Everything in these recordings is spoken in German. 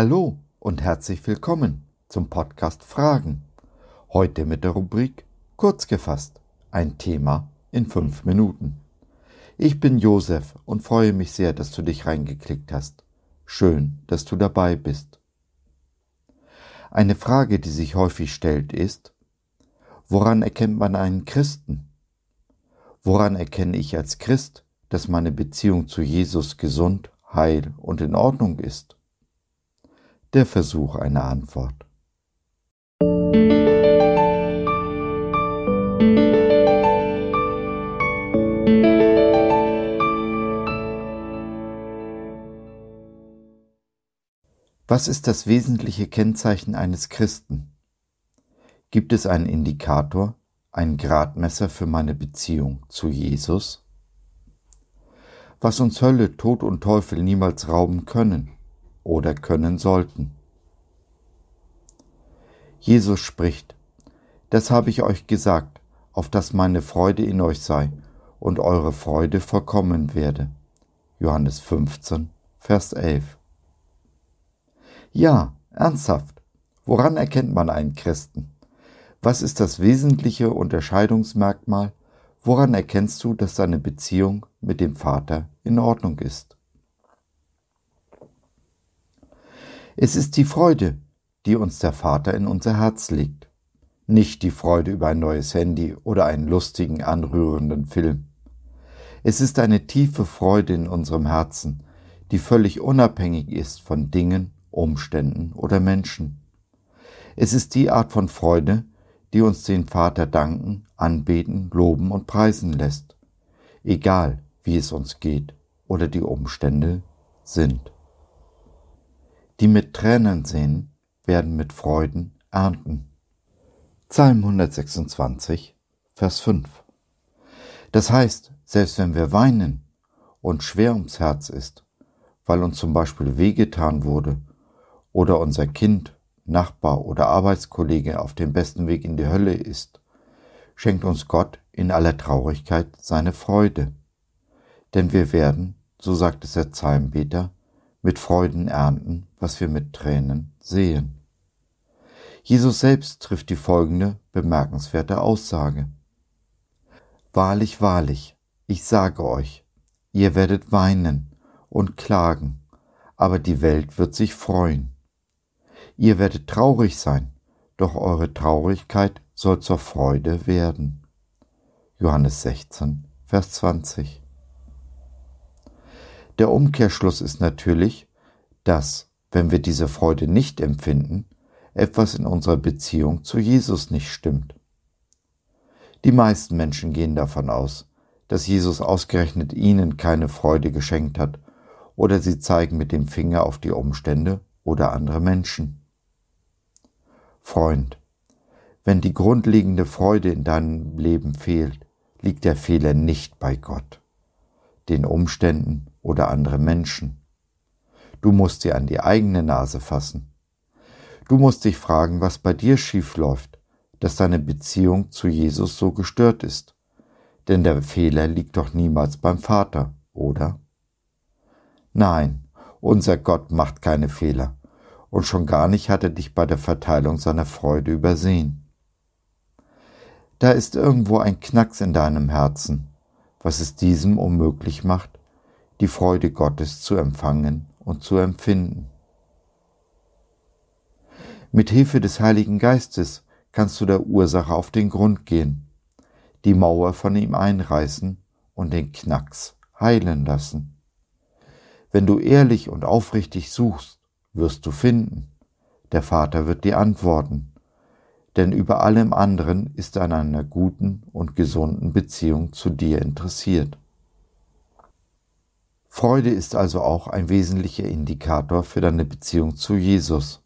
Hallo und herzlich willkommen zum Podcast Fragen. Heute mit der Rubrik Kurz gefasst, ein Thema in fünf Minuten. Ich bin Josef und freue mich sehr, dass du dich reingeklickt hast. Schön, dass du dabei bist. Eine Frage, die sich häufig stellt, ist, woran erkennt man einen Christen? Woran erkenne ich als Christ, dass meine Beziehung zu Jesus gesund, heil und in Ordnung ist? Der Versuch einer Antwort. Was ist das wesentliche Kennzeichen eines Christen? Gibt es einen Indikator, ein Gradmesser für meine Beziehung zu Jesus? Was uns Hölle, Tod und Teufel niemals rauben können, oder können sollten. Jesus spricht, das habe ich euch gesagt, auf dass meine Freude in euch sei und eure Freude vollkommen werde. Johannes 15, Vers 11. Ja, ernsthaft, woran erkennt man einen Christen? Was ist das wesentliche Unterscheidungsmerkmal? Woran erkennst du, dass deine Beziehung mit dem Vater in Ordnung ist? Es ist die Freude, die uns der Vater in unser Herz legt, nicht die Freude über ein neues Handy oder einen lustigen, anrührenden Film. Es ist eine tiefe Freude in unserem Herzen, die völlig unabhängig ist von Dingen, Umständen oder Menschen. Es ist die Art von Freude, die uns den Vater danken, anbeten, loben und preisen lässt, egal wie es uns geht oder die Umstände sind. Die mit Tränen sehen, werden mit Freuden ernten. Psalm 126, Vers 5. Das heißt, selbst wenn wir weinen und schwer ums Herz ist, weil uns zum Beispiel wehgetan wurde oder unser Kind, Nachbar oder Arbeitskollege auf dem besten Weg in die Hölle ist, schenkt uns Gott in aller Traurigkeit seine Freude. Denn wir werden, so sagt es der Psalmbeter, mit Freuden ernten, was wir mit Tränen sehen. Jesus selbst trifft die folgende bemerkenswerte Aussage. Wahrlich, wahrlich, ich sage euch, ihr werdet weinen und klagen, aber die Welt wird sich freuen. Ihr werdet traurig sein, doch eure Traurigkeit soll zur Freude werden. Johannes 16, Vers 20. Der Umkehrschluss ist natürlich, dass, wenn wir diese Freude nicht empfinden, etwas in unserer Beziehung zu Jesus nicht stimmt. Die meisten Menschen gehen davon aus, dass Jesus ausgerechnet ihnen keine Freude geschenkt hat, oder sie zeigen mit dem Finger auf die Umstände oder andere Menschen. Freund, wenn die grundlegende Freude in deinem Leben fehlt, liegt der Fehler nicht bei Gott, den Umständen oder andere Menschen. Du musst dir an die eigene Nase fassen. Du musst dich fragen, was bei dir schief läuft, dass deine Beziehung zu Jesus so gestört ist. Denn der Fehler liegt doch niemals beim Vater, oder? Nein, unser Gott macht keine Fehler, und schon gar nicht hat er dich bei der Verteilung seiner Freude übersehen. Da ist irgendwo ein Knacks in deinem Herzen, was es diesem unmöglich macht, die Freude Gottes zu empfangen und zu empfinden. Mit Hilfe des Heiligen Geistes kannst du der Ursache auf den Grund gehen, die Mauer von ihm einreißen und den Knacks heilen lassen. Wenn du ehrlich und aufrichtig suchst, wirst du finden. Der Vater wird dir antworten, denn über allem anderen ist er an einer guten und gesunden Beziehung zu dir interessiert. Freude ist also auch ein wesentlicher Indikator für deine Beziehung zu Jesus.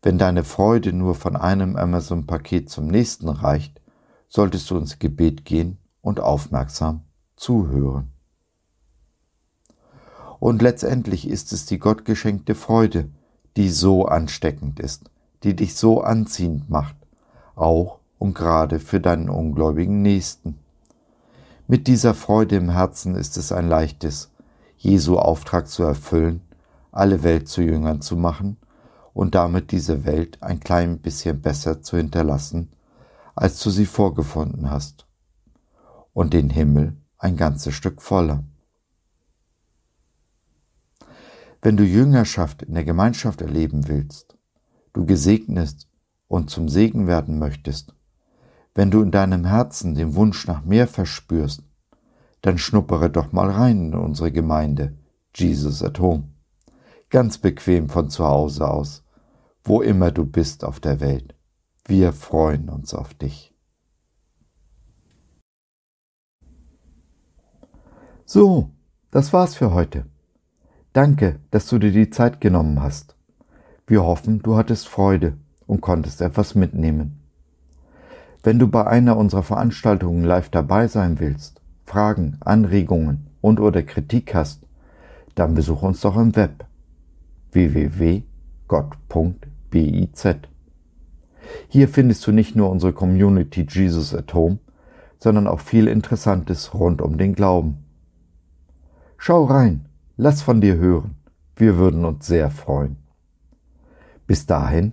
Wenn deine Freude nur von einem Amazon-Paket zum nächsten reicht, solltest du ins Gebet gehen und aufmerksam zuhören. Und letztendlich ist es die gottgeschenkte Freude, die so ansteckend ist, die dich so anziehend macht, auch und gerade für deinen ungläubigen Nächsten. Mit dieser Freude im Herzen ist es ein leichtes, Jesu Auftrag zu erfüllen, alle Welt zu Jüngern zu machen und damit diese Welt ein klein bisschen besser zu hinterlassen, als du sie vorgefunden hast, und den Himmel ein ganzes Stück voller. Wenn du Jüngerschaft in der Gemeinschaft erleben willst, du gesegnet und zum Segen werden möchtest, wenn du in deinem Herzen den Wunsch nach mehr verspürst, dann schnuppere doch mal rein in unsere Gemeinde, Jesus at Home. Ganz bequem von zu Hause aus, wo immer du bist auf der Welt. Wir freuen uns auf dich. So, das war's für heute. Danke, dass du dir die Zeit genommen hast. Wir hoffen, du hattest Freude und konntest etwas mitnehmen. Wenn du bei einer unserer Veranstaltungen live dabei sein willst, Fragen, Anregungen und oder Kritik hast, dann besuch uns doch im Web www.gott.biz. Hier findest du nicht nur unsere Community Jesus at Home, sondern auch viel Interessantes rund um den Glauben. Schau rein, lass von dir hören, wir würden uns sehr freuen. Bis dahin,